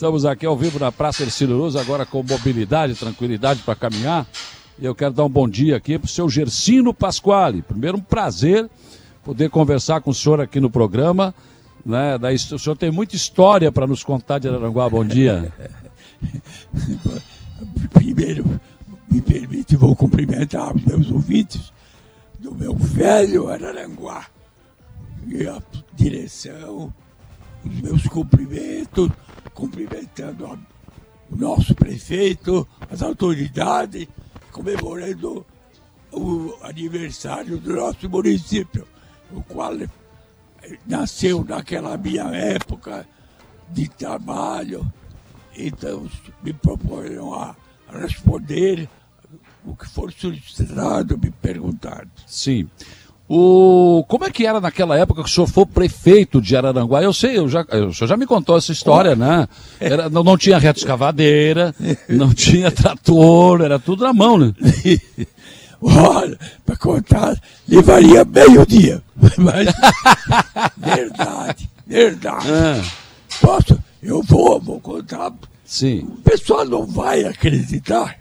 Estamos aqui ao vivo na Praça Ercílio Luz, agora com mobilidade, tranquilidade para caminhar. E eu quero dar um bom dia aqui para o seu Gersino Pasquale. Primeiro, um prazer poder conversar com o senhor aqui no programa. Né? Daí, o senhor tem muita história para nos contar de Araranguá. Bom dia. Primeiro, me permite, vou cumprimentar os meus ouvintes do meu velho Araranguá. E a direção, os meus cumprimentos, cumprimentando a, o nosso prefeito, as autoridades, comemorando o aniversário do nosso município, o qual nasceu naquela minha época de trabalho. Então, me proponham a responder o que for solicitado, me perguntado. Sim. O... Como é que era naquela época que o senhor foi prefeito de Araranguá? Eu sei, eu já, o senhor já me contou essa história, né? Era, não, não tinha reto escavadeira, não tinha trator, era tudo na mão, né? Olha, para contar, levaria meio dia. Mas, verdade, verdade. Ah, Posso? Eu vou, vou contar. sim, O pessoal não vai acreditar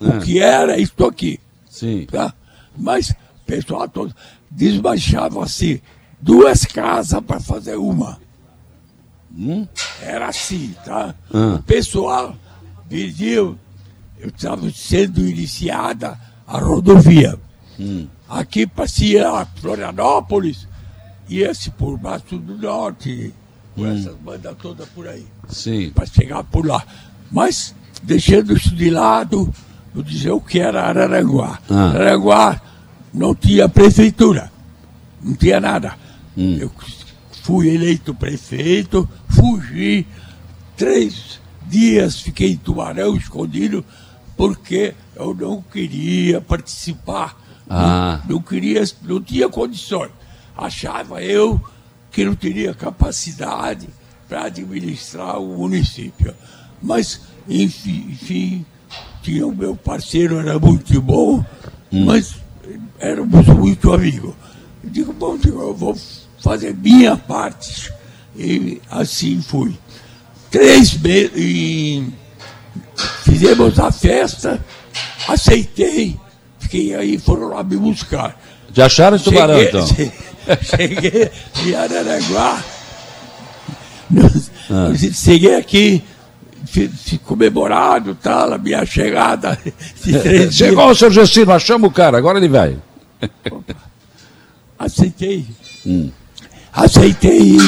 Ah. o que era isso aqui. sim. tá? Mas o pessoal todo desmanchava assim, duas casas para fazer uma. Era assim, tá? Ah. O pessoal pediu, eu estava sendo iniciada a rodovia. Aqui passeia a Florianópolis, ia-se por Mato do Norte, com essas bandas todas por aí Sim. para chegar por lá. Mas, deixando isso de lado, eu dizer o que era Araranguá. Ah. Araranguá não tinha prefeitura, não tinha nada. Eu fui eleito prefeito, fugi, três dias fiquei em Tubarão escondido, porque eu não queria participar, Ah. não, não queria, não tinha condições. Achava eu que não teria capacidade para administrar o município. Mas, enfim, enfim, tinha o meu parceiro, era muito bom, mas éramos muito amigos. Eu digo, bom, eu vou fazer minha parte. E assim fui. Três meses, fizemos a festa, aceitei, fiquei aí, foram lá me buscar. Já acharam em Tubarão, Cheguei- então? Cheguei em Araranguá. Ah. Cheguei aqui, comemorado, tal, a minha chegada de três dias. Chegou o senhor Gestino, achamos o cara, agora ele vai. Aceitei. Aceitei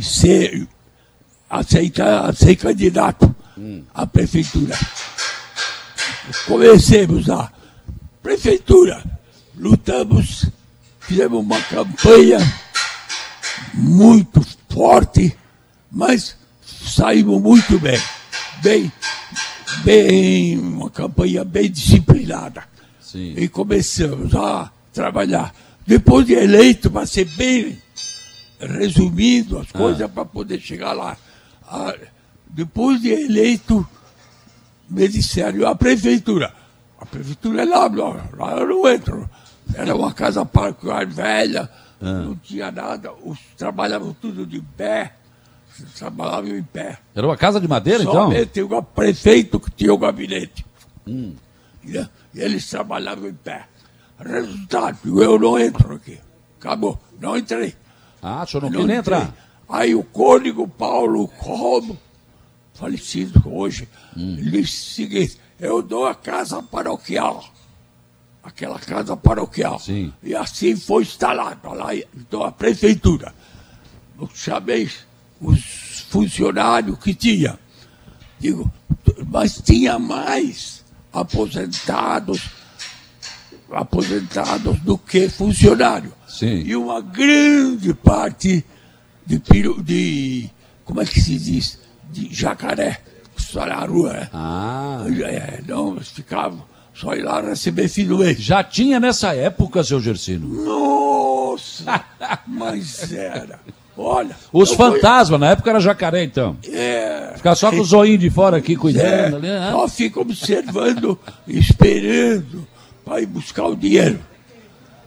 ser, aceitar, ser candidato à prefeitura. Comecemos a prefeitura, lutamos, fizemos uma campanha muito forte, mas saímos muito bem. Bem, bem, uma campanha bem disciplinada. Sim. E começamos a trabalhar. Depois de eleito, para ser bem resumindo as coisas para poder chegar lá. Ah, depois de eleito, me disseram, a prefeitura. A prefeitura é lá, lá, lá eu não entro. Era uma casa particular velha, não tinha nada, os, trabalhavam tudo de pé, trabalhavam em pé. Era uma casa de madeira, então? Somente o prefeito que tinha o gabinete. E e eles trabalhavam em pé. Resultado, eu não entro aqui. Acabou, não entrei. Ah, o senhor não Não entrei. entrar. Aí o cônigo Paulo Como, falecido hoje, Hum. ele disse o seguinte, eu dou a casa paroquial. Aquela casa paroquial. Sim. E assim foi instalado lá, então a prefeitura. Eu chamei os funcionários que tinha. Digo, mas tinha mais aposentados, aposentados do que funcionário. Sim. E uma grande parte de, piru, de como é que se diz? De jacaré, só na rua. né? Ah. É, não, eles ficavam só ir lá receber fim do mês. Já tinha nessa época, seu Gersino. Nossa! Mas era. Olha. Os fui- fantasmas, na época era jacaré, então. É, Ficar só com o zoinho de fora aqui, é, cuidando. ali, né? só fica observando, esperando para ir buscar o dinheiro.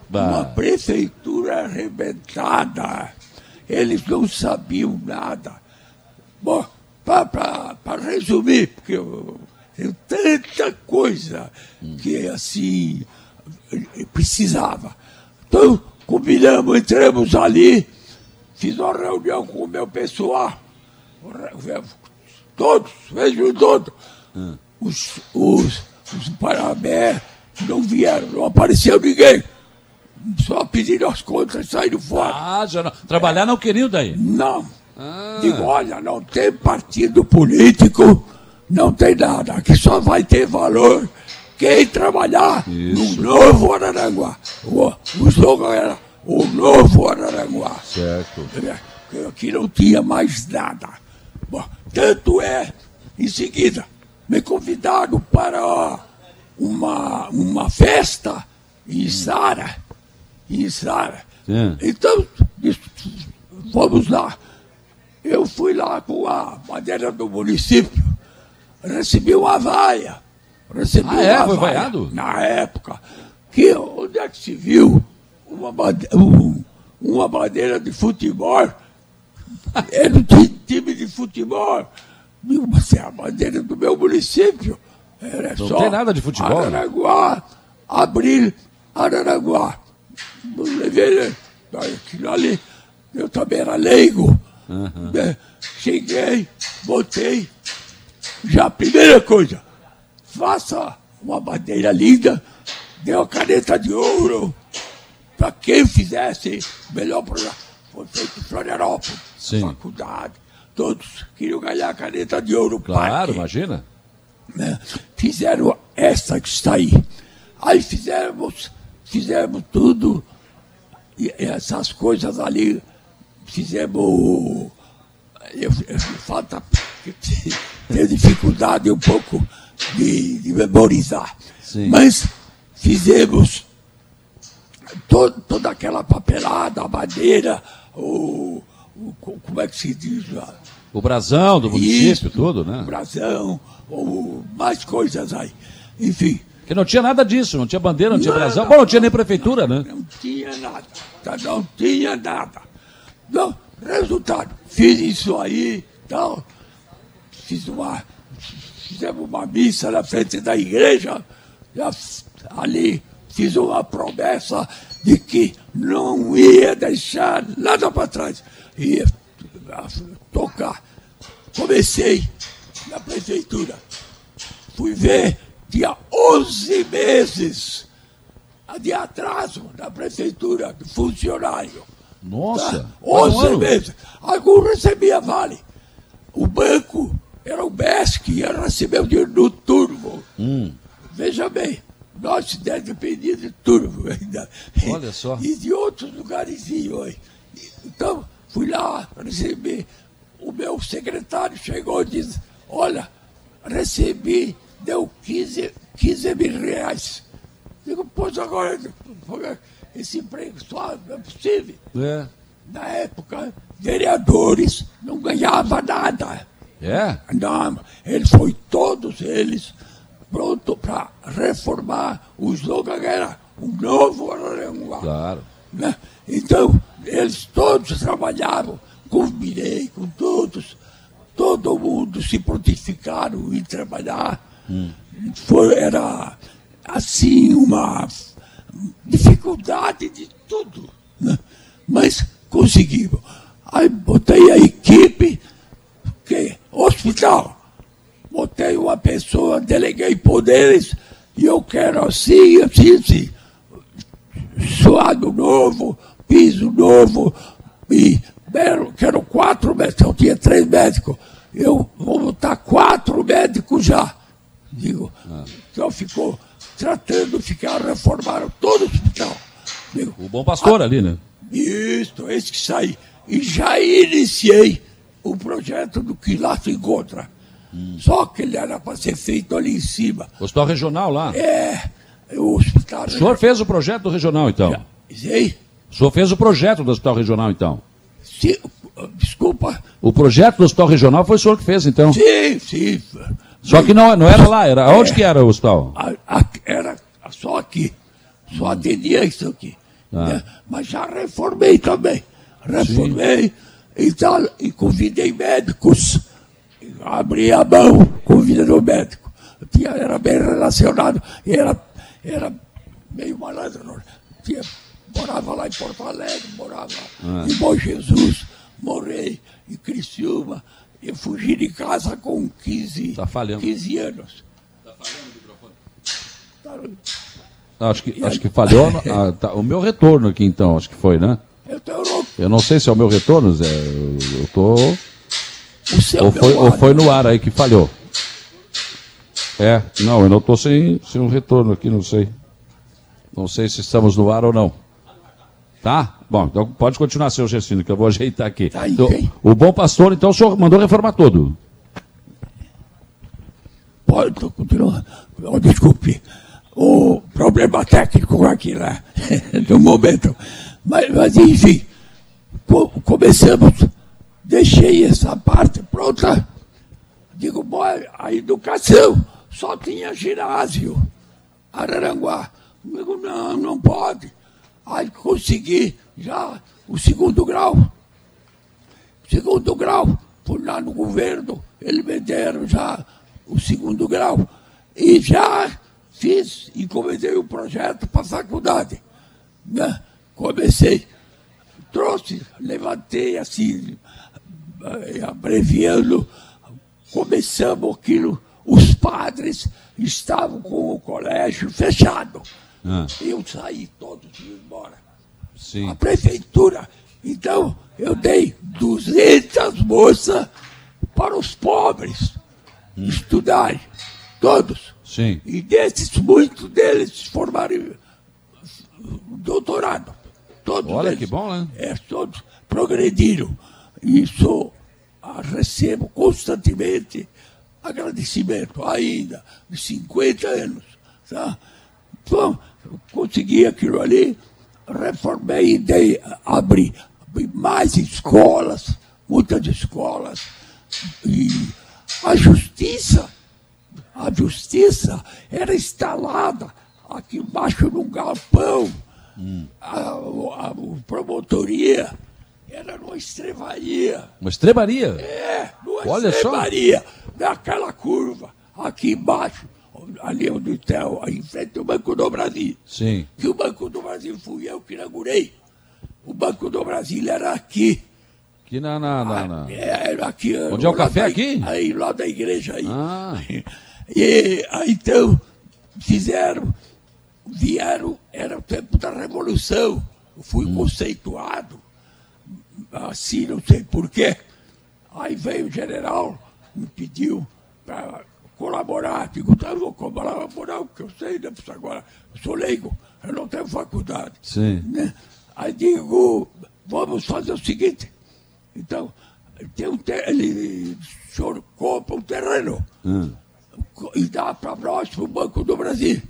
Uma Bah. prefeitura arrebentada. Eles não sabiam nada. Bom, para resumir, porque eu tenho tanta coisa que assim precisava. Então, combinamos, entramos ali, fiz uma reunião com o meu pessoal, todos, vejo todos. Hum. Os, os, os Parabé não vieram, não apareceu ninguém. Só pediram as contas e saíram fora. Ah, já não. Trabalhar não queriam daí? Não. Ah. Digo, olha, não tem partido político, não tem nada. Aqui só vai ter valor quem trabalhar Isso. no novo Araranguá. O, o slogan era o novo Araranguá. Certo. É, aqui não tinha mais nada. Bom, tanto é, em seguida, me convidaram para uma, uma festa em Sara. Em Sara. Então, fomos lá. Eu fui lá com a bandeira do município, recebi uma vaia. Recebi ah, é? Foi vaiado? Na época. Que, onde é que se viu uma um, uma bandeira de futebol? Era um time de futebol. Você é a bandeira do meu município. Era Não só tem nada de futebol. Né? Araraguá, Abril, Araraguá. Levei aquilo ali. Eu também era leigo. Uhum. Cheguei, botei. Já a primeira coisa, faça uma bandeira linda, dê uma caneta de ouro para quem fizesse o melhor programa. Foi feito em Florianópolis, faculdade. Todos queriam ganhar a caneta de ouro. Claro, parque. imagina. Né? Fizeram essa que está aí. Aí fizemos, fizemos tudo, essas coisas ali fizemos. Eu, eu, falta ter dificuldade um pouco de, de memorizar. Sim. Mas fizemos todo, toda aquela papelada, a madeira, o, o, como é que se diz lá? O brasão do município, Isso, tudo, né? O brasão, ou mais coisas aí. Enfim. Que não tinha nada disso, não tinha bandeira, não, não tinha brasão. Bom, não tinha nem prefeitura, né? Não tinha nada. Não tinha nada. Não, resultado, fiz isso aí, tal, fiz uma, fizemos uma missa na frente da igreja, ali fiz uma promessa de que não ia deixar nada para trás. Ia tocar. Comecei na prefeitura. Fui ver, tinha 11 meses de atraso na prefeitura, de funcionário. Nossa! Tá? 11 meses. Algum recebia vale. O banco era o BESC, ia receber o dinheiro do turbo. Hum. Veja bem, nós dependíamos de turbo ainda. Olha só. E de outros lugares. Então, fui lá receber. O meu secretário chegou e disse: Olha, recebi, deu 15, 15 mil reais. Digo, pois agora, esse emprego só não é possível. É. Na época, vereadores não ganhavam nada. É? Não, eles foi todos eles pronto para reformar o slogan era um novo Araranguá. Claro. Né? Então, eles todos trabalhavam, combinei com todos, todo mundo se prontificaram em trabalhar. Hum. Foi, era assim uma dificuldade de tudo. Né? Mas conseguimos. Aí botei a equipe, que hospital. Botei uma pessoa, deleguei poderes, e eu quero assim, assim, assim. Suado novo, piso novo, e quero quatro médicos, eu tinha três médicos. Eu vou botar quatro médicos já. Digo, ah. então ficou tratando, ficaram, reformaram todo o hospital. Digo, o bom pastor a, ali, né? Isso, esse que sai. E já iniciei o projeto do que lá se encontra. Hum. Só que ele era para ser feito ali em cima. Hospital regional lá? É, o hospital. O senhor fez o projeto do regional, então? Sim. O senhor fez o projeto do hospital regional, então? Sim, desculpa. O projeto do hospital regional foi o senhor que fez, então? Sim, sim. Só que não, não era lá, era. Onde é, que era o hospital? A, a, era só aqui. Só atendia isso aqui. Ah. Né? Mas já reformei também. Reformei e, tal, e convidei médicos. Abria a mão com vida do médico. Tinha, era bem relacionado, era, era meio malandro. Tinha, morava lá em Porto Alegre, morava Ah. em Bom Jesus, morei em Criciúma. Eu fugi de casa com 15, Tá falhando. 15 anos. Acho que, acho que falhou ah, tá, o meu retorno aqui, então, acho que foi, né? Eu louco. Eu não sei se é o meu retorno, Zé. Eu, eu tô. O seu Ou foi, ou foi no ar aí que falhou. É, não, eu não tô sem, sem um retorno aqui, não sei. Não sei se estamos no ar ou não. Tá? Bom, então pode continuar, seu Gessino, que eu vou ajeitar aqui. Tá, Então, ok. o bom pastor, então, o senhor mandou reformar tudo. Pode, tô continuando. Oh, desculpe. O problema técnico aqui lá, no momento. Mas, mas enfim, co- começamos, deixei essa parte pronta. Digo, bom, a educação só tinha ginásio, Araranguá. Digo, não, não pode. Aí consegui já o segundo grau. Segundo grau, fui lá no governo, eles me deram já o segundo grau. E já fiz, encomendei o projeto para a faculdade. Né? Comecei, trouxe, levantei assim, abreviando, começamos aquilo. Os padres estavam com o colégio fechado. Ah. Eu saí todos embora Sim. a prefeitura. Então, eu dei 200 moças para os pobres estudarem, todos. Sim. E desses, muitos deles formaram em doutorado. Todos Olha eles. que bom, né? É, todos progrediram. Isso ah, recebo constantemente agradecimento, ainda, de 50 anos. Tá? Então, consegui aquilo ali, reformei e dei, abri, abri mais escolas, muitas escolas. E a justiça, a justiça era instalada aqui embaixo num galpão. A, a, a promotoria era numa estrevaria. Uma estrebaria. É, numa Olha só. estrevaria, naquela curva, aqui embaixo, ali onde está, em frente ao Banco do Brasil. Sim. Que o Banco do Brasil fui eu que inaugurei. O Banco do Brasil era aqui. Aqui na. na, na, na- É, era aqui. Onde é o café da- aqui? Aí, lá da igreja aí. Ah. E aí, então, fizeram, vieram, era o tempo da Revolução. Eu fui Hum. conceituado, assim, não sei porquê. Aí veio o general, me pediu para colaborar. Digo, tá, eu vou colaborar, porque eu sei, né, agora eu sou leigo, eu não tenho faculdade. Sim. Né? Aí digo, vamos fazer o seguinte. Então, tem um ter- ele, o senhor compra um terreno Hum. e dá para nós, para o Banco do Brasil.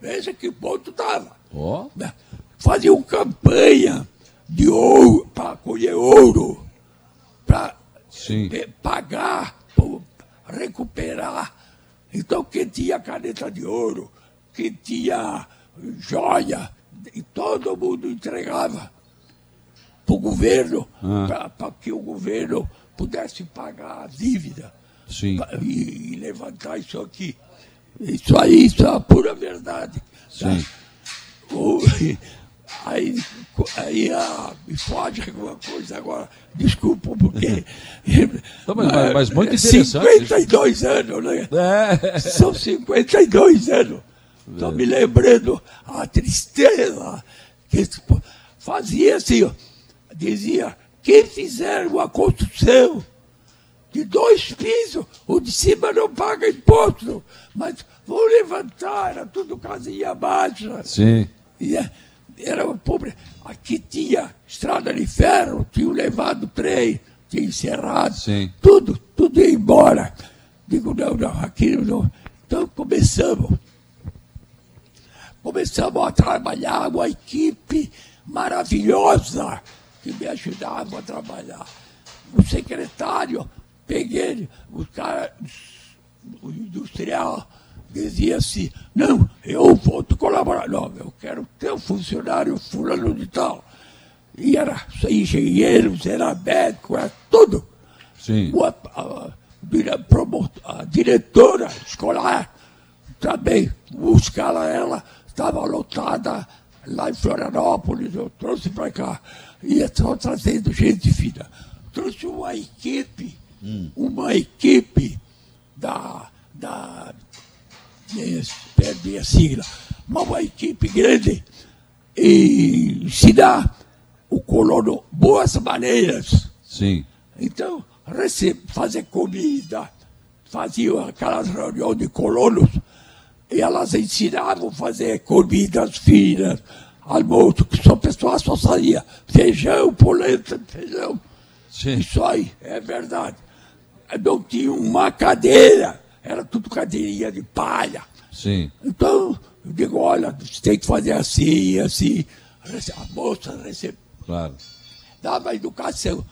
Veja que ponto estava. Ó. Né? Faziam campanha de ouro, para colher ouro, para Sim. pagar, pra recuperar. Então, quem tinha caneta de ouro, quem tinha joia, e todo mundo entregava para o governo, Ah. para que o governo pudesse pagar a dívida pa- e, e levantar isso aqui. Isso aí, isso é a pura verdade. tá? Sim. O- aí aí ah, me foge alguma coisa agora, desculpa, porque. Não, mas- mas- muito interessante 52 anos, né? É. São 52 anos. Estou me lembrando a tristeza que fazia assim, ó, dizia, quem fizer uma construção de dois pisos, o de cima não paga imposto, mas vão levantar, era tudo casinha baixa. Sim. E é- era pobre. Aqui tinha estrada de ferro, tinha levado trem, tinha encerrado, Sim. tudo, tudo ia embora. Digo, não, não, aqui não. Então começamos. Começamos a trabalhar, uma equipe maravilhosa que me ajudava a trabalhar. O secretário, peguei o cara, o industrial, dizia assim, não, eu vou te colaborar. Não, eu quero ter um funcionário fulano de tal. E era engenheiro, era médico, era tudo. Sim. Uma- a- a diretora escolar também buscar ela, estava lotada lá em Florianópolis, eu trouxe para cá. E estou trazendo gente fina. Trouxe uma equipe, hum. uma equipe da, da perdi a sigla, mas uma equipe grande e ensinar o colono boas maneiras. Sim. Então, fazer comida, faziam aquelas reuniões de colonos e elas ensinavam a fazer comidas finas, almoço, que só pessoa só saía feijão, polenta, feijão. Sim. Isso aí é verdade. Não tinha uma cadeira, era tudo cadeirinha de palha. Sim. Então, eu digo, olha, você tem que fazer assim, assim. A moça recebeu. Claro. Dava educação.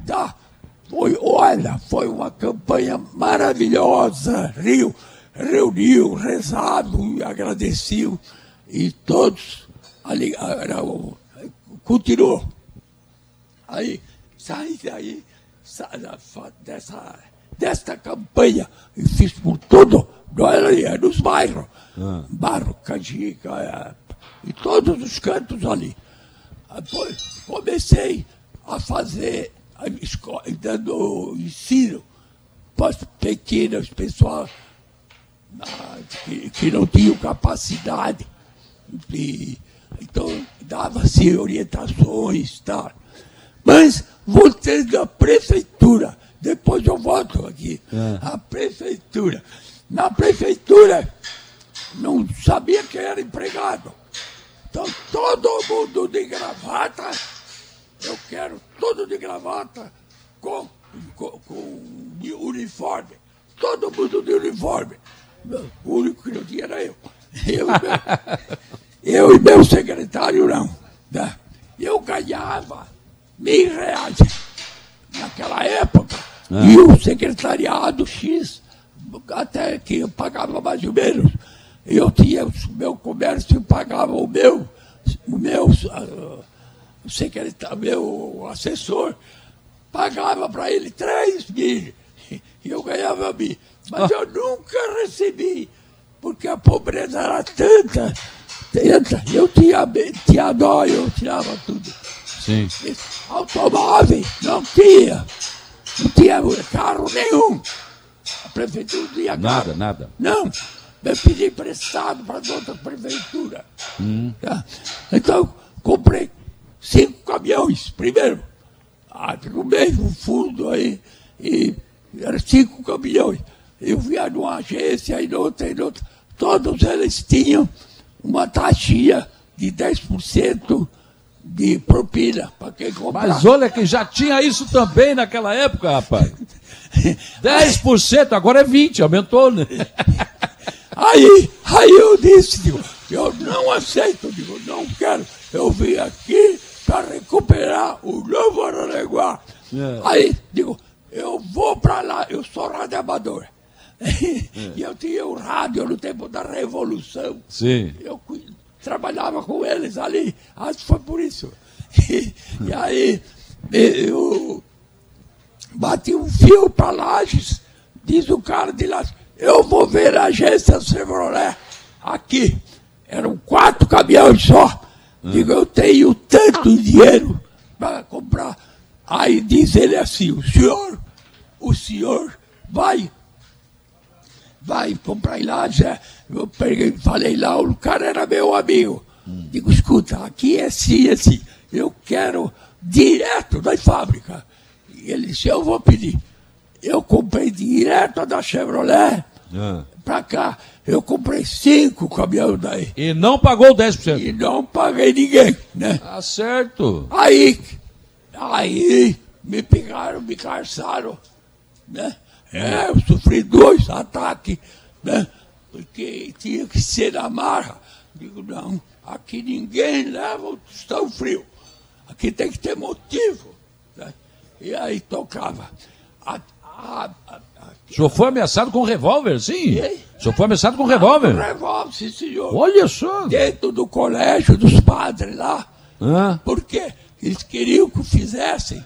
Dá. Foi, olha, foi uma campanha maravilhosa. Rio reuniu, rezado agradeceu. E todos ali, era, continuou. Aí, saí daí, saí dessa, desta campanha e fiz por tudo, não era nos bairros. Ah. Barro, Canjica, é, e todos os cantos ali. Depois comecei a fazer, a escola, dando ensino para os pequenos, pessoal que, que não tinham capacidade. E, então, dava-se orientações, tá? Mas, voltando à prefeitura, depois eu volto aqui, é. a prefeitura. Na prefeitura, não sabia que era empregado. Então, todo mundo de gravata, eu quero todo de gravata com, com, com uniforme. Todo mundo de uniforme. O único que não tinha era eu. Eu, eu e meu secretário não. Né? Eu ganhava mil reais naquela época. Ah. E o secretariado X, até que eu pagava mais ou menos. Eu tinha, o meu comércio pagava o meu, o meu uh, secretário, meu assessor, pagava para ele três mil. E eu ganhava mil. Mas eu nunca recebi, porque a pobreza era tanta, tanta. Eu tinha, tinha dó, eu tirava tudo. Sim. Automóvel, não tinha. Não tinha carro nenhum. A prefeitura não tinha Nada, carro. nada. Não. Eu pedi emprestado para outra prefeitura. Hum. Tá? Então, comprei cinco caminhões, primeiro. Arrumei um fundo aí e eram cinco caminhões. Eu via numa agência e noutra e noutra. Todos eles tinham uma taxinha de 10% de propina para quem comprar. Mas olha que já tinha isso também naquela época, rapaz. 10%, agora é 20%, aumentou, né? Aí, aí eu disse, digo, eu não aceito, digo, não quero. Eu vim aqui para recuperar o novo Araranguá. É. Aí, digo, eu vou para lá, eu sou radioamador. É. e eu tinha o rádio no tempo da Revolução. Sim. Eu trabalhava com eles ali, acho que foi por isso. E, e aí eu bati um fio para Lages, diz o cara de Lages, eu vou ver a agência Chevrolet aqui. Eram quatro caminhões só. Hum. Digo, eu tenho tanto dinheiro para comprar. Aí diz ele assim, o senhor, o senhor vai vai comprar em Lages. Eu peguei, falei lá, o cara era meu amigo. Hum. Digo, escuta, aqui é assim, é assim. Eu quero direto da fábrica. E ele disse, eu vou pedir. Eu comprei direto da Chevrolet ah. para cá. Eu comprei cinco caminhões daí. E não pagou 10%? E não paguei ninguém, né? Tá certo. Aí, aí me pegaram, me carçaram, né? É, eu sofri dois ataques, né? Porque tinha que ser na marra. Digo, não, aqui ninguém leva o tostão frio. Aqui tem que ter motivo. Né? E aí tocava. A, a, a, o senhor foi ameaçado com revólver, sim? E? O senhor foi ameaçado com revólver? Com revólver, sim, senhor. Olha só. Dentro do colégio dos padres lá. Ah. Porque eles queriam que fizessem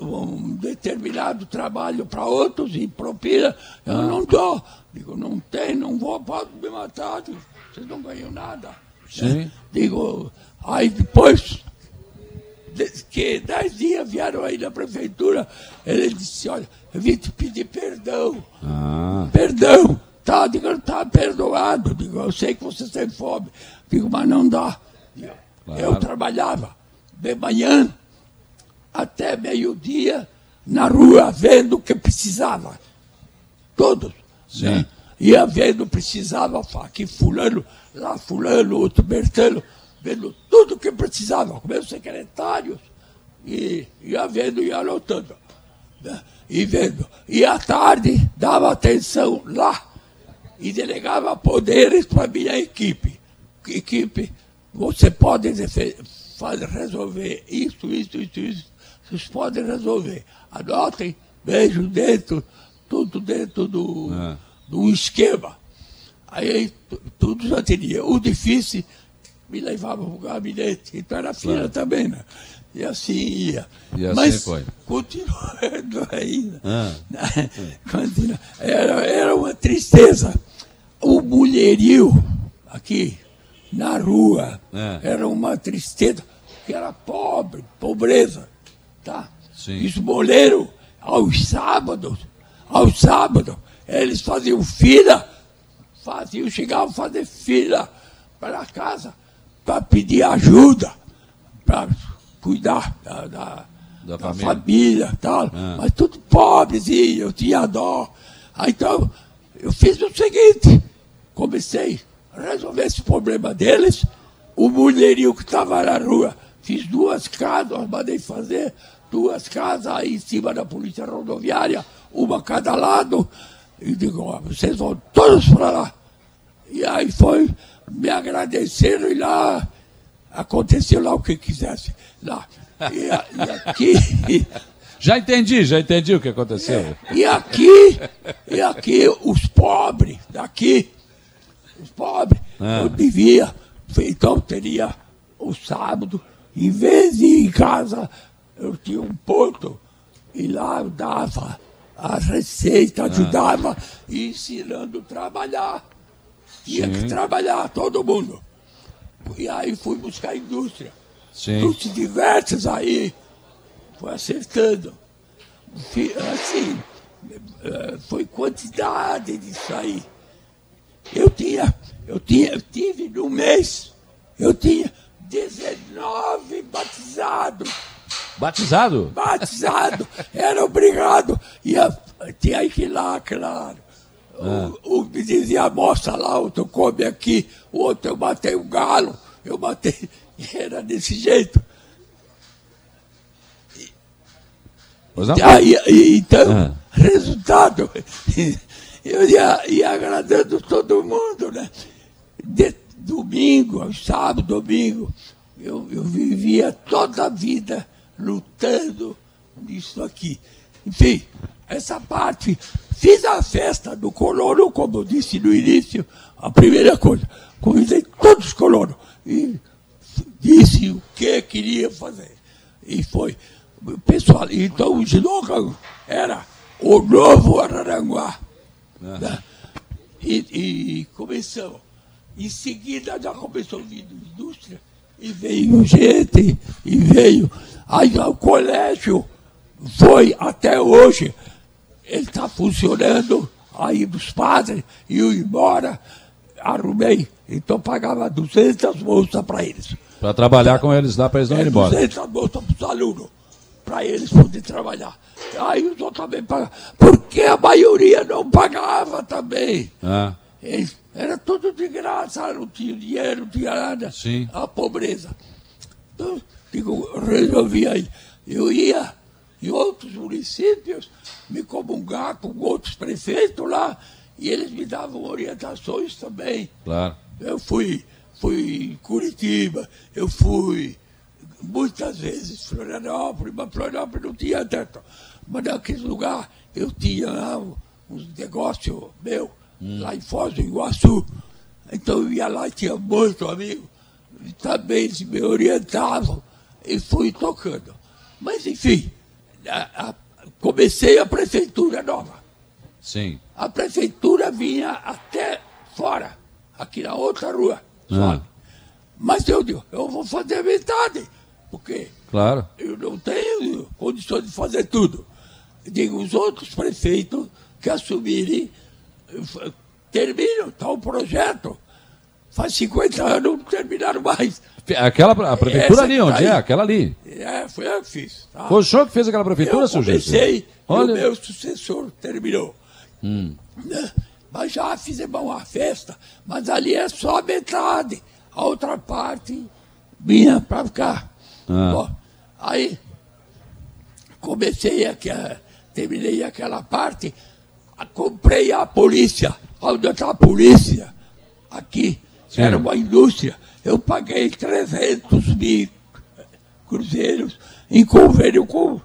um determinado trabalho para outros e propina, eu não dou. Digo, não tem, não vou, pode me matar, digo, vocês não ganham nada. Sim. Digo, aí depois que dez dias vieram aí na prefeitura, ele disse, olha, eu vim te pedir perdão. Ah. Perdão. Tá, digo, tá perdoado. Digo, eu sei que você tem fome. Digo, mas não dá. Digo, Claro. Eu trabalhava de manhã até meio-dia na rua, vendo o que precisava. Todos. Sim. Né? Ia vendo, precisava, aqui fulano, lá fulano, outro Bertano, vendo tudo o que precisava, com meus secretários, e ia vendo e anotando. né? E vendo. E à tarde dava atenção lá e delegava poderes para minha equipe. Equipe, você pode resolver isso, isso, isso, isso. Vocês podem resolver. Anotem, beijo dentro, tudo dentro do, É. do esquema. Aí tu- tudo já teria. O difícil me levava para o gabinete, então era fila também, né? E assim ia. E assim Mas foi. continuando ainda. Ah. Continua. Era, era uma tristeza. O mulherio aqui na rua É. era uma tristeza, que era pobre, pobreza. Tá? Sim. Isso moleiro aos sábados, aos sábados, eles faziam fila, faziam, chegavam a fazer fila para casa para pedir ajuda, para cuidar da, da, Da da família. família e tal. Ah. Mas tudo pobrezinho, eu tinha dó. Aí, então, eu fiz o seguinte, comecei a resolver esse problema deles, o mulherio que estava na rua, fiz duas casas, mandei fazer duas casas aí em cima da polícia rodoviária, uma a cada lado, e digo, ó, vocês vão todos para lá. E aí foi, me agradeceram e lá aconteceu lá o que quisesse. Lá. E, e aqui, Já entendi, já entendi o que aconteceu. e aqui, e aqui os pobres daqui, os pobres, Ah. eu devia, então teria o sábado, em vez de ir em casa, eu tinha um ponto, e lá eu dava a receita, Ah. ajudava, e ensinando a trabalhar. Tinha que trabalhar, todo mundo. E aí fui buscar indústria. Sim. Diversas aí, foi acertando. Assim, eh, foi quantidade disso aí. Eu tinha, eu tinha, eu tive no mês, eu tinha 19 batizados. Batizado? Batizado, era obrigado. Ia, tinha que ir lá, claro. O, o me dizia, mostra lá, outro come aqui, o outro eu matei um galo, eu matei. Era desse jeito. Pois não? Aí, então, Ah. resultado, eu ia, ia agradando todo mundo, né? De domingo, sábado, domingo, eu, eu vivia toda a vida lutando nisso aqui. Enfim, essa parte. Fiz a festa do colono, como eu disse no início, a primeira coisa. Convidei todos os colonos e disse o que queria fazer. E foi. Pessoal, então o slogan era o novo Araranguá. né? E, e começamos. Em seguida já começou a vir indústria e veio gente, e veio. Aí o colégio foi até hoje. Ele está funcionando aí dos padres, e eu embora, arrumei. Então pagava 200 bolsas para eles. Para trabalhar com eles lá, para eles não irem embora. 200 bolsas para os alunos, para eles poderem trabalhar. Aí os outros também pagavam. Porque a maioria não pagava também. Ah, Era tudo de graça, não tinha dinheiro, não tinha nada. Sim. A pobreza. Então, digo, resolvi aí. Eu ia em outros municípios me comungar com outros prefeitos lá e eles me davam orientações também. claro. Eu fui, fui em Curitiba, eu fui muitas vezes Florianópolis, mas Florianópolis não tinha tanto. Mas naquele lugar eu tinha lá um- uns negócios meu, lá em Foz do Iguaçu. Então eu ia lá e tinha muito amigo. E também eles me orientavam e fui tocando. Mas enfim, a, a, comecei a prefeitura nova. Sim. A prefeitura vinha até fora, aqui na outra rua, Ah. Mas eu digo, eu vou fazer metade, porque Claro. eu não tenho condições de fazer tudo. Digo, os outros prefeitos que assumirem, terminam tal projeto. Faz 50 anos não terminaram mais. Aquela a prefeitura Essa ali, tá onde é? Aquela ali. É, foi eu que fiz. tá? Foi o senhor que fez aquela prefeitura, eu seu Jesus? comecei Olha. o meu sucessor terminou. Hum. Né? Mas já fizemos uma festa, mas ali é só a metade. A outra parte vinha para cá. Ah. Bom, aí comecei aqui, a- terminei aquela parte, comprei a polícia. Onde está a polícia? Aqui. Sim. Era uma indústria. Eu paguei 300 mil cruzeiros em convênio com,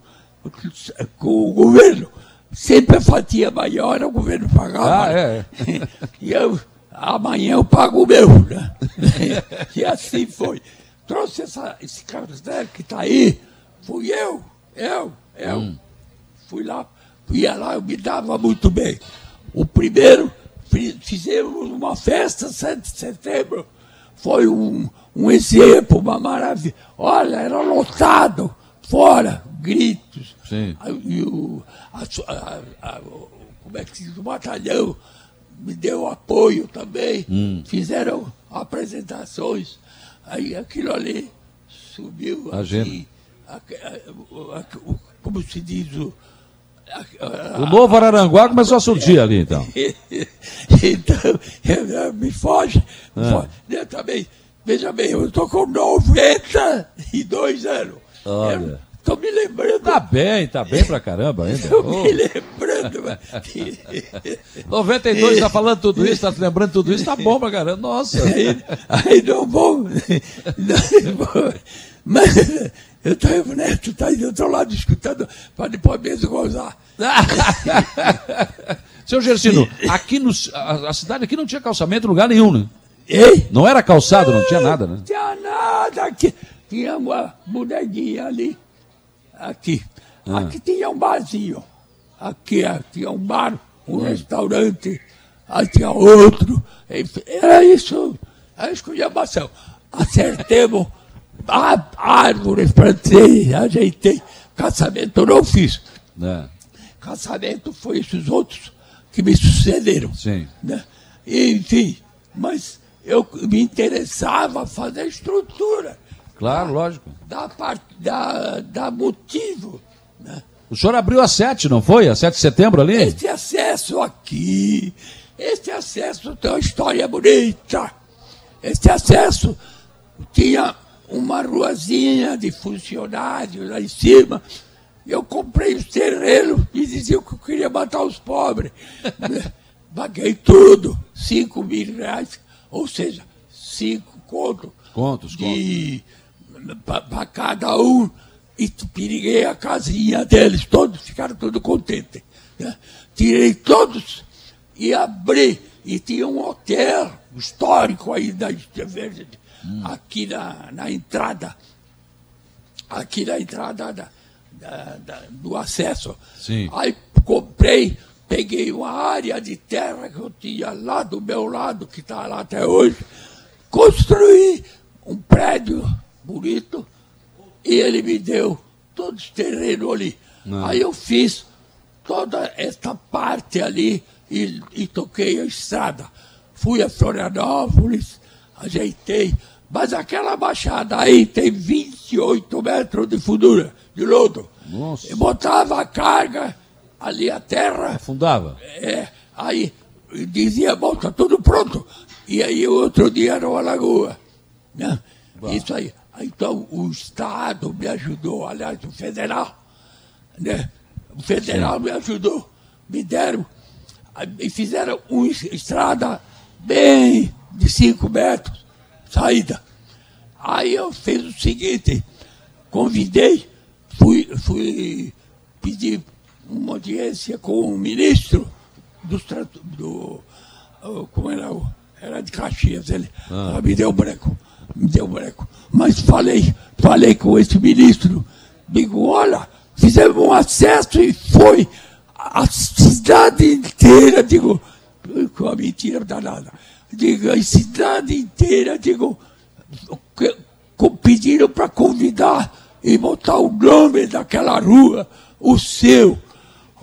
com o governo. Sempre a fatia maior o governo pagava. Ah, é. E eu, amanhã eu pago o meu. Né? e assim foi. Trouxe essa, esse cartel que está aí, fui eu, eu, eu. Fui lá, ia lá, eu me dava muito bem. O primeiro, fi- fizemos uma festa, 7 de setembro, foi um, um exemplo, uma maravilha. Olha, era lotado, fora, gritos. Sim. E o, a a- a- como é que se diz, o batalhão me deu apoio também. Fizeram apresentações. Aí aquilo ali subiu. Assim, a- a- a- o- como se diz o. O novo Araranguá começou a surgir ali, então. então, eu- me foge. Ah. foge. Eu também, veja bem, eu estou com 92 anos. Olha. Estou me lembrando. Tá bem, tá bem pra caramba ainda. Estou Ô, me lembrando. mas- 92 tá falando tudo isso, tá lembrando tudo isso, tá bom pra caramba. Nossa. aí, aí não vou. Não vou. Mas eu estou, o Neto está aí do outro lado escutando para depois mesmo gozar. Seu Gersino, aqui no, a, a cidade aqui não tinha calçamento em lugar nenhum, né? Ei! Não era calçado, não tinha nada, né? Não tinha nada aqui. Tinha uma bonequinha ali. Aqui. Ah. Aqui tinha um barzinho. Aqui ah, tinha um bar, um restaurante. Aí tinha outro. Era isso. A esculhambação. Acertemos. A- Árvores, plantei, ajeitei. Casamento eu não fiz. É, Casamento foi esses outros que me sucederam sim. né? Enfim, mas eu me interessava fazer estrutura, Claro, lógico. dar, parte, dar, dar motivo. Né? O senhor abriu a 7, não foi? A 7 de setembro ali? Esse acesso aqui, esse acesso tem uma história bonita. Esse acesso tinha uma ruazinha de funcionários lá em cima. Eu comprei os terrenos e diziam que eu queria matar os pobres. Paguei tudo, 5 mil reais, ou seja, cinco contos Contos, de para cada um e piriguei a casinha deles, todos ficaram todos contentes. né? Tirei todos e abri, e tinha um hotel histórico aí da Ilha Verde, aqui na, na entrada, aqui na entrada da- da- da- do acesso. Sim. Aí comprei, peguei uma área de terra que eu tinha lá do meu lado, que está lá até hoje, construí um prédio bonito e ele me deu todo esse terreno ali. Ah. Aí eu fiz toda essa parte ali e, e toquei a estrada. Fui a Florianópolis, ajeitei, mas aquela baixada aí tem 28 metros de fundura, de lodo. Nossa. Eu botava a carga ali a terra, Afundava. é, aí dizia, bom, tá tudo pronto. E aí o outro dia era uma lagoa. Né? Isso aí. Então o Estado me ajudou, aliás, o federal. Né? O federal me ajudou. Me deram, me fizeram uma es- estrada bem de 5 metros, saída. Aí eu fiz o seguinte, convidei, fui, fui pedir uma audiência com o ministro do, do como era o era de Caxias ele. Ah, me deu branco me deu branco. Mas falei falei com esse ministro. Digo olha fizemos um acesso e foi a cidade inteira, digo, com a mentira danada, digo, a cidade inteira, digo, pediram para convidar e botar o nome daquela rua, o seu.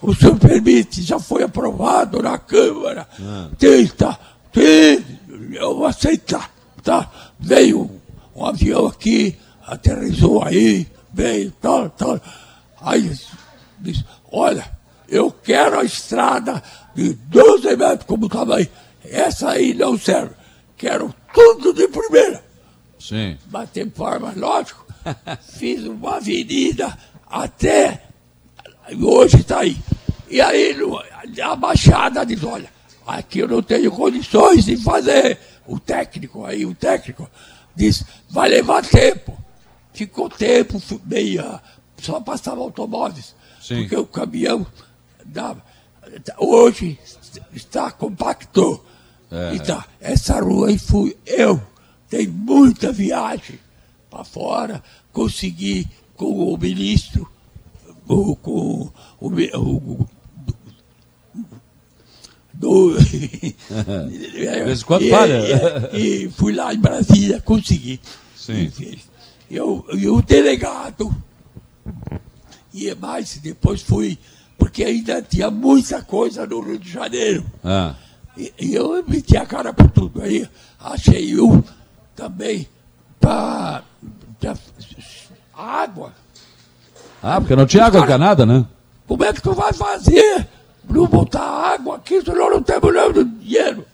O senhor permite, já foi aprovado na Câmara. Ah. Tenta, tem, eu vou aceitar. Tá? Veio um avião aqui, aterrizou aí, veio, tal, tal. Aí disse, olha, eu quero a estrada de 12 metros como estava aí. Essa aí não serve. Quero tudo de primeira. Sim. Bater forma, lógico. Fiz uma avenida até. Hoje está aí. E aí a Baixada diz, olha, aqui eu não tenho condições de fazer. O técnico aí, o técnico, diz, vai levar tempo. Ficou tempo, meia, só passava automóveis. Sim. Porque o caminhão dava. Hoje está compacto. É. Então, essa rua aí fui eu. Tem muita viagem para fora. Consegui com o ministro, com, com o, o, do. De vez em quando falha. E, e, fui lá em Brasília, consegui. Sim. E, eu, e o delegado. E mais, depois fui. Porque ainda tinha muita coisa no Rio de Janeiro. Ah. E, e eu meti a cara por tudo. Aí achei um também para água. Ah, porque não tinha água encanada, né? Como é que tu vai fazer? Não botar água aqui, senão não temos nenhum dinheiro.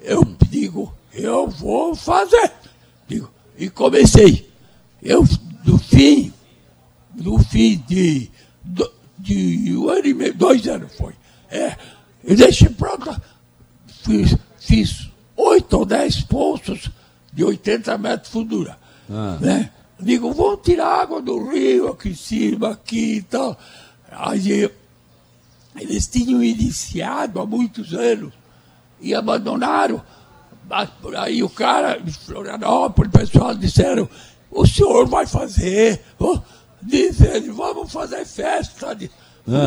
Eu digo, eu vou fazer. Digo, e comecei. Eu, no fim, no fim de, de um ano e meio, dois anos foi. É, eu deixei pronta, fiz, fiz oito ou dez poços de 80 metros de fundura. Ah. Né? Digo, vamos tirar água do rio aqui em cima, aqui e tal. Aí eles tinham iniciado há muitos anos e abandonaram. Aí o cara de Florianópolis, o pessoal disseram, o senhor vai fazer. Oh, dizendo, vamos fazer festa. Ah.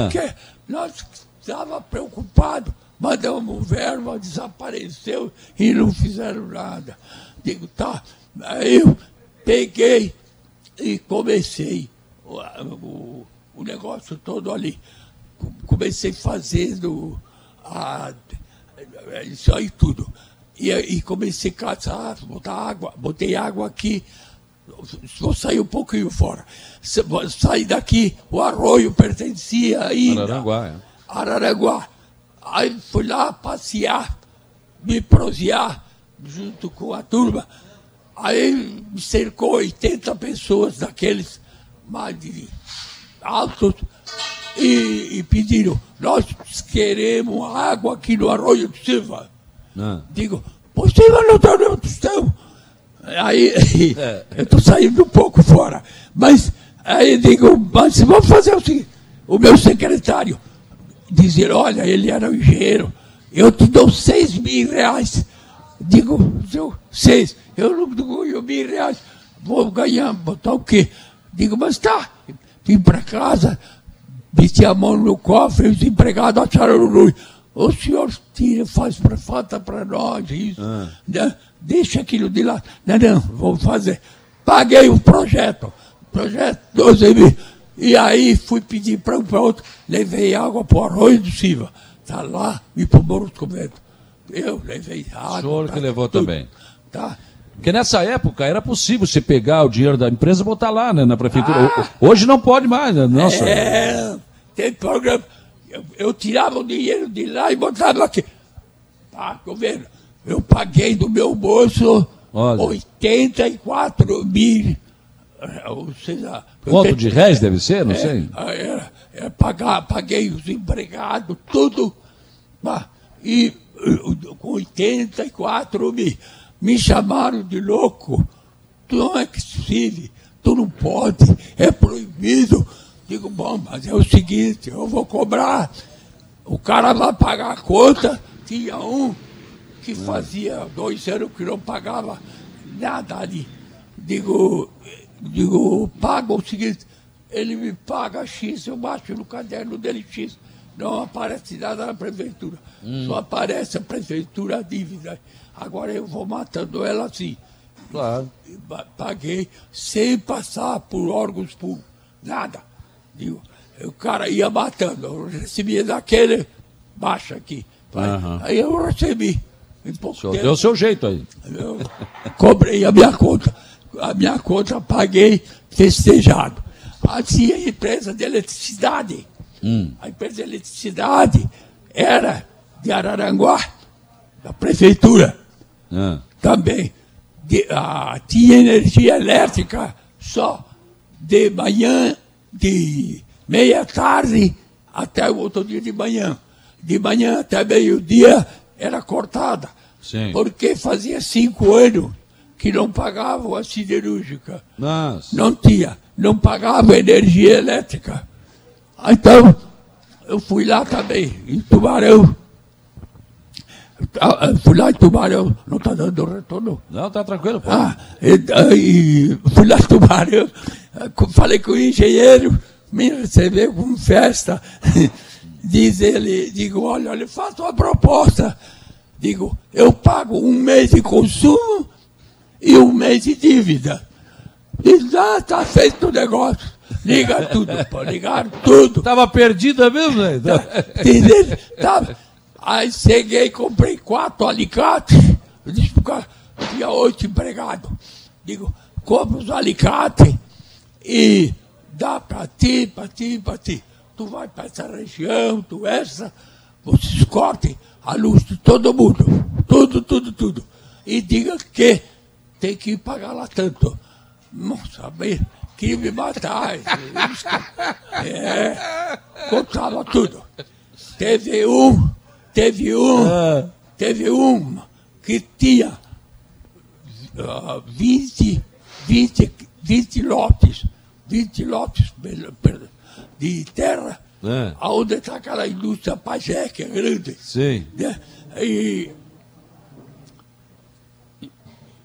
Porque nós estávamos preocupados, mandamos um verbo, desapareceu e não fizeram nada. Digo, tá. Aí eu peguei e comecei o, o, o negócio todo ali. Comecei fazendo a, isso aí tudo. E, e comecei a caçar, botar água, botei água aqui, vou sair um pouquinho fora. Saí daqui, o arroio pertencia ainda. Araranguá, é. Araranguá. Aí fui lá passear, me prosear junto com a turma. Aí me cercou 80 pessoas daqueles mais de altos e, e, pediram, nós queremos água aqui no Arroio do Silva. Ah. Digo, possível não está no tostão. Aí é. eu estou saindo um pouco fora. Mas aí digo, mas vamos fazer o seguinte, o meu secretário dizer, olha, ele era um engenheiro, eu te dou seis mil reais. Digo, seis eu não ganho mil reais, vou ganhar, botar o quê? Digo, mas tá, vim para casa, meti a mão no cofre, os empregados acharam luz. O senhor tira, faz pra, falta para nós isso. Ah. Né? Deixa aquilo de lá. Não, não, vou fazer. Paguei o projeto. Projeto 12 mil. E aí fui pedir para um para outro. Levei água para o Arroio do Silva. Está lá, me para o Morro do Convento. Eu levei água. O senhor tá, que levou tudo. também. Tá. Porque nessa época era possível você pegar o dinheiro da empresa e botar lá né, na prefeitura. Ah, Hoje não pode mais, né? Nossa. É, tem programa. Eu, eu, tirava o dinheiro de lá e botava aqui. Tá, governo. Eu paguei do meu bolso Olha. 84 mil. Ou seja, Quanto de réis deve ser? Não é, sei. É, é, pagar, paguei os empregados, tudo. E com 84 mil. Me chamaram de louco. Tu não é possível, tu não pode, é proibido. Digo, bom, mas é o seguinte, eu vou cobrar. O cara vai pagar a conta. Tinha um que fazia dois anos que não pagava nada ali. Digo, digo, paga o seguinte, ele me paga X, eu baixo no caderno dele X. Não aparece nada na prefeitura. Só aparece a prefeitura a dívida. Agora eu vou matando ela assim. Claro. Paguei sem passar por órgãos públicos. Nada. Digo, o cara ia matando. Eu recebia daquele, baixa aqui. Aham. Aí eu recebi. Em pouco O senhor tempo. deu o seu jeito aí. Eu cobrei a minha conta. A minha conta paguei festejado. Assim, a empresa de eletricidade. A empresa de eletricidade era de Araranguá, da prefeitura Ah, também. De- ah, tinha energia elétrica só de manhã, de meia tarde até o outro dia de manhã. De manhã até meio-dia era cortada. Sim. Porque fazia cinco anos que não pagavam a siderúrgica. Nossa. Não tinha, não pagava energia elétrica. Então, eu fui lá também, em Tubarão. Ah, eu Fui lá em Tubarão, não está dando retorno. Não, tá tranquilo, pô. Ah, e, e fui lá em Tubarão, falei com o engenheiro, me recebeu com festa. Diz ele, digo, olha, ele faz uma proposta. Digo, eu pago um mês de consumo e um mês de dívida. Diz, ah, tá feito o negócio. Liga tudo, pô, ligaram tudo. Tava perdida mesmo, né? Entendeu? Tá. Aí cheguei, comprei quatro alicates. Eu disse pro cara, tinha oito empregados. Digo, compra os alicates e dá pra ti, pra ti, pra ti. Tu vai pra essa região, tu essa, vocês cortem a luz de todo mundo. Tudo, tudo, tudo. E diga que tem que pagar lá tanto. Nossa, bem, queria me matar. É, contava tudo. Teve um, teve um, teve um que tinha ah, 20, 20, 20 lotes, 20 lotes de terra, É. onde está aquela indústria pajé, que é grande. Sim. né? E,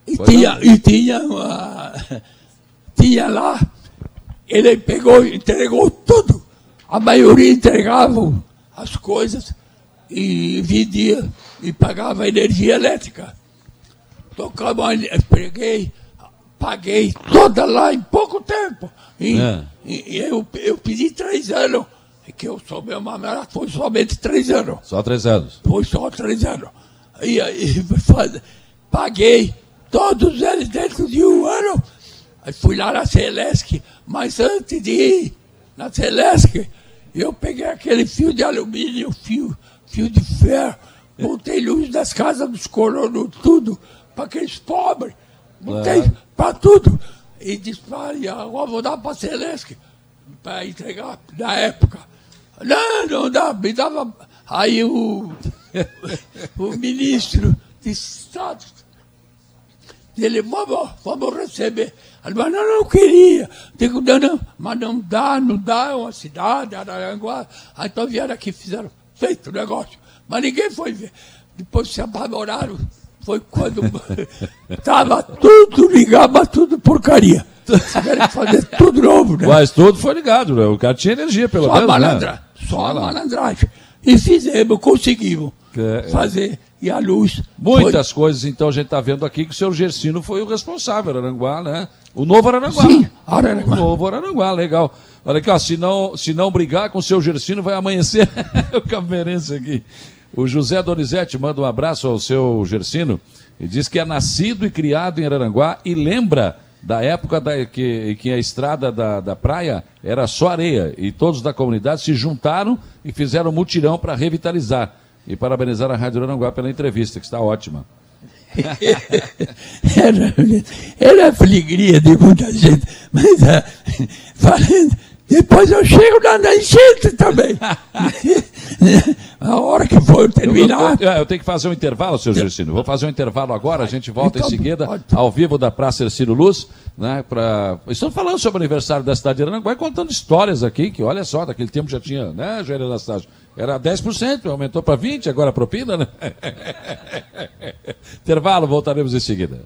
e, tinha, e tinha, uma- tinha lá, ele pegou, entregou tudo. A maioria entregavam as coisas e vendia e pagava energia elétrica. Tocamos, a ener- peguei, paguei toda lá em pouco tempo. E, É. e eu, eu pedi três anos, é que eu sou meu mamarado, foi somente três anos. Só três anos. Foi só três anos. E aí faz- paguei todos eles dentro de um ano. Aí fui lá na Celesc, mas antes de ir na Celesc, eu peguei aquele fio de alumínio, fio, fio de ferro, botei luz das casas dos colonos, tudo, para aqueles pobres, Claro. para tudo. E disse, "Pai, agora vou dar para a Celesc, para entregar na época. Não, não dá, me dava. Aí o, o ministro de Estado, ele, vamos, vamos receber. Ele falou, não, não queria. Digo, não, não, mas não dá, não dá, é uma cidade, Araranguá. Aí então vieram aqui, fizeram, feito o negócio. Mas ninguém foi ver. Depois se apavoraram. Foi quando estava tudo, ligava tudo porcaria. Tiveram que fazer tudo novo, né? Mas tudo foi ligado, né? O cara tinha energia, pelo Só a menos, né? malandragem. Só a malandragem. E fizemos, conseguimos é- fazer. E a luz. Muitas coisas, então, a gente está vendo aqui que o seu Gersino foi o responsável, Araranguá, né? O novo Araranguá. Foi, sim, O Araranguá. novo Araranguá, legal. Olha aqui, ó, se não, se não brigar com o seu Gersino, vai amanhecer o caveirense aqui. O José Donizete manda um abraço ao seu Gersino e diz que é nascido e criado em Araranguá e lembra da época da, que, que a estrada da, da praia era só areia e todos da comunidade se juntaram e fizeram um mutirão para revitalizar. E parabenizar a Rádio Aranguá pela entrevista, que está ótima. Era, era alegria de muita gente. Mas ah, falando, depois eu chego na, na enchente também. a hora que for terminar. Eu, eu- eu tenho que fazer um intervalo, seu Gersino. Vou fazer um intervalo agora, a gente volta Então, em seguida, pode. ao vivo da Praça Ercílio Luz, né? Pra... Estamos falando sobre o aniversário da cidade de Aranguá e contando histórias aqui, que olha só, daquele tempo já tinha, né, Jair Anastácio? Era 10%, aumentou para 20%, agora a propina, né? intervalo, voltaremos em seguida.